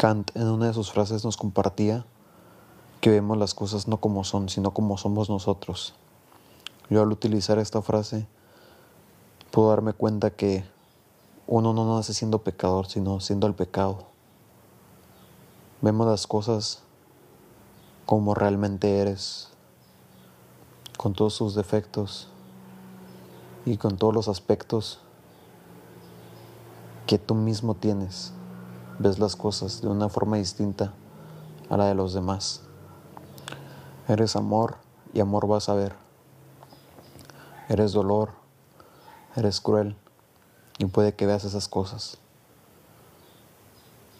Kant en una de sus frases nos compartía que vemos las cosas no como son, sino como somos nosotros. Yo al utilizar esta frase puedo darme cuenta que uno no nace siendo pecador, sino siendo el pecado. Vemos las cosas como realmente eres, con todos sus defectos y con todos los aspectos que tú mismo tienes ves las cosas de una forma distinta a la de los demás. Eres amor y amor vas a ver. Eres dolor, eres cruel y puede que veas esas cosas.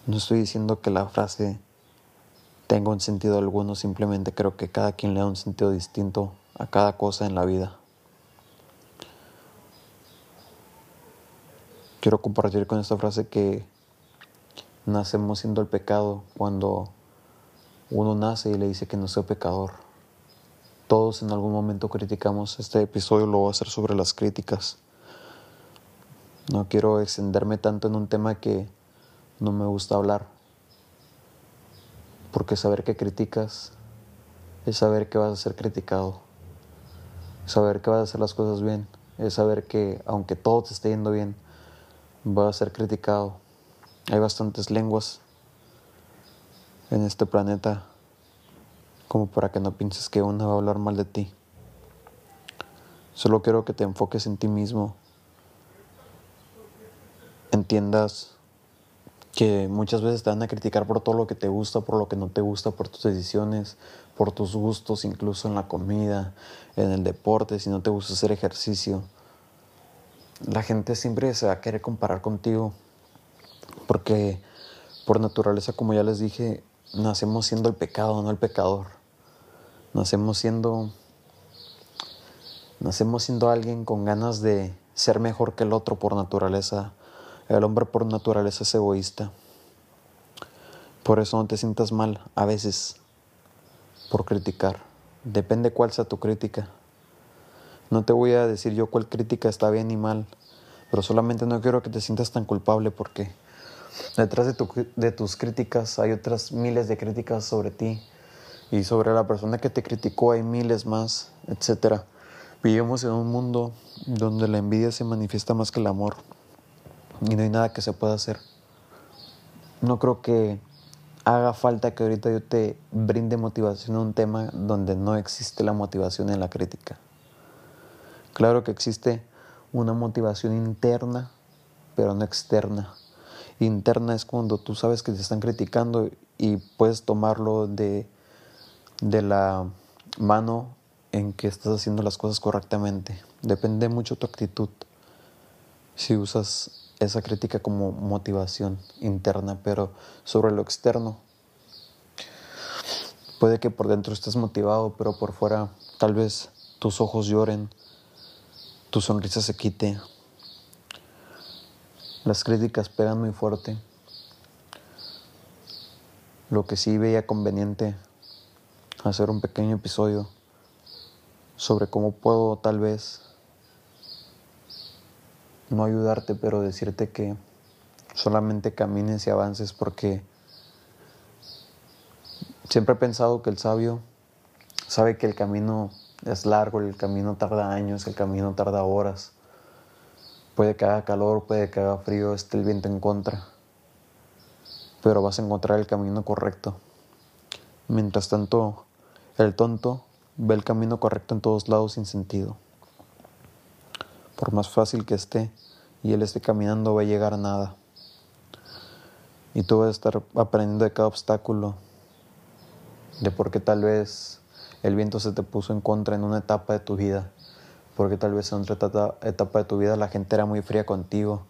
No estoy diciendo que la frase tenga un sentido alguno, simplemente creo que cada quien le da un sentido distinto a cada cosa en la vida. Quiero compartir con esta frase que nacemos siendo el pecado cuando uno nace y le dice que no soy pecador. Todos en algún momento criticamos. Este episodio lo voy a hacer sobre las críticas. No quiero extenderme tanto en un tema que no me gusta hablar. Porque saber que criticas es saber que vas a ser criticado. saber que vas a hacer las cosas bien. Es saber que aunque todo te esté yendo bien, vas a ser criticado. Hay bastantes lenguas en este planeta como para que no pienses que una va a hablar mal de ti. Solo quiero que te enfoques en ti mismo. Entiendas que muchas veces te van a criticar por todo lo que te gusta, por lo que no te gusta, por tus decisiones, por tus gustos, incluso en la comida, en el deporte, si no te gusta hacer ejercicio. La gente siempre se va a querer comparar contigo porque por naturaleza, como ya les dije, nacemos siendo el pecado, no el pecador. Nacemos siendo nacemos siendo alguien con ganas de ser mejor que el otro por naturaleza. El hombre por naturaleza es egoísta. Por eso no te sientas mal a veces por criticar. Depende cuál sea tu crítica. No te voy a decir yo cuál crítica está bien y mal, pero solamente no quiero que te sientas tan culpable porque Detrás de, tus críticas hay otras miles de críticas sobre ti y sobre la persona que te criticó hay miles más, etc. Vivimos en un mundo donde la envidia se manifiesta más que el amor y no hay nada que se pueda hacer. No creo que haga falta que ahorita yo te brinde motivación a un tema donde no existe la motivación en la crítica. Claro que existe una motivación interna, pero no externa interna es cuando tú sabes que te están criticando y puedes tomarlo de, de la mano en que estás haciendo las cosas correctamente. Depende mucho tu actitud. Si usas esa crítica como motivación interna, pero sobre lo externo, puede que por dentro estés motivado, pero por fuera tal vez tus ojos lloren, tu sonrisa se quite, las críticas pegan muy fuerte. Lo que sí veía conveniente hacer un pequeño episodio sobre cómo puedo tal vez no ayudarte, pero decirte que solamente camines y avances porque siempre he pensado que el sabio sabe que el camino es largo, el camino tarda años, el camino tarda horas Puede que haga calor, puede que haga frío, esté el viento en contra, pero vas a encontrar el camino correcto. Mientras tanto, el tonto ve el camino correcto en todos lados sin sentido. Por más fácil que esté y él esté caminando, va a llegar a nada. Y tú vas a estar aprendiendo de cada obstáculo, de por qué tal vez el viento se te puso en contra en una etapa de tu vida porque tal vez en otra etapa de tu vida la gente era muy fría contigo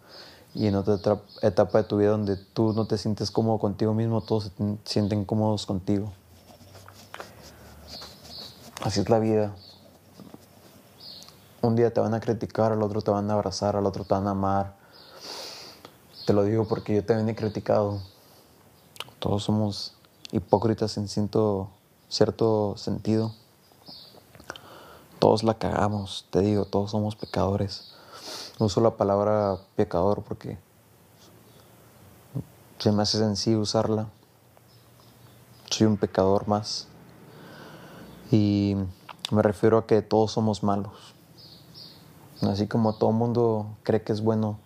y en otra etapa de tu vida donde tú no te sientes cómodo contigo mismo, todos se sienten cómodos contigo. Así es la vida. Un día te van a criticar, al otro te van a abrazar, al otro te van a amar. Te lo digo porque yo también he criticado. Todos somos hipócritas en cierto sentido. Todos la cagamos, te digo, todos somos pecadores. Uso la palabra pecador porque se me hace sencillo usarla, soy un pecador más. Y me refiero a que todos somos malos. Así como todo mundo cree que es bueno,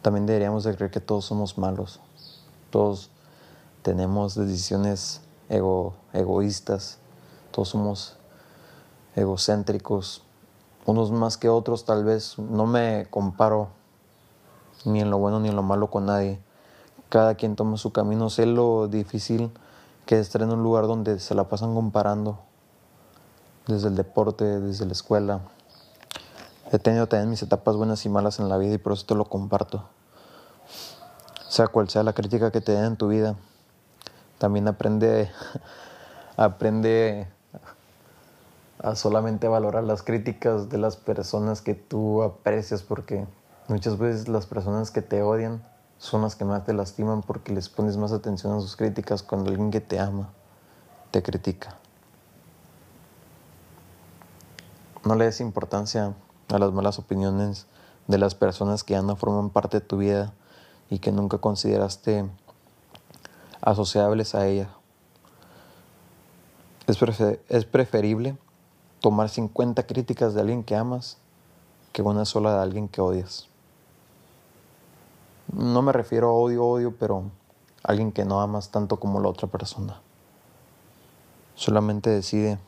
también deberíamos de creer que todos somos malos. Todos tenemos decisiones ego, egoístas, todos somos egocéntricos, unos más que otros tal vez. No me comparo ni en lo bueno ni en lo malo con nadie. Cada quien toma su camino. Sé lo difícil que es estar en un lugar donde se la pasan comparando, desde el deporte, desde la escuela. He tenido también mis etapas buenas y malas en la vida y por eso te lo comparto. Sea cual sea la crítica que te den en tu vida, también aprende, aprende a solamente valorar las críticas de las personas que tú aprecias porque muchas veces las personas que te odian son las que más te lastiman porque les pones más atención a sus críticas cuando alguien que te ama te critica. No le des importancia a las malas opiniones de las personas que ya no forman parte de tu vida y que nunca consideraste asociables a ella. Es, es preferible tomar 50 críticas de alguien que amas que una sola de alguien que odias. No me refiero a odio, odio, pero alguien que no amas tanto como la otra persona. Solamente decide,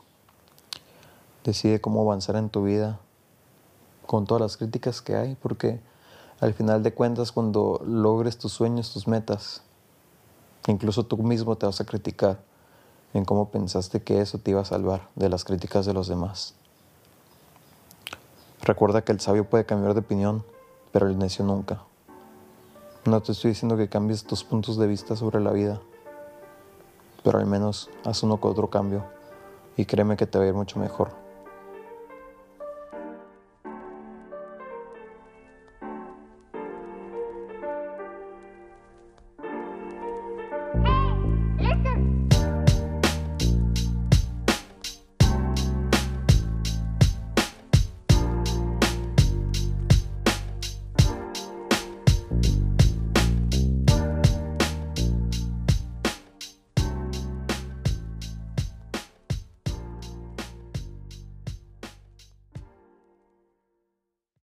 decide cómo avanzar en tu vida con todas las críticas que hay, porque al final de cuentas cuando logres tus sueños, tus metas, incluso tú mismo te vas a criticar en cómo pensaste que eso te iba a salvar de las críticas de los demás. Recuerda que el sabio puede cambiar de opinión, pero el necio nunca. No te estoy diciendo que cambies tus puntos de vista sobre la vida, pero al menos haz uno con otro cambio y créeme que te va a ir mucho mejor.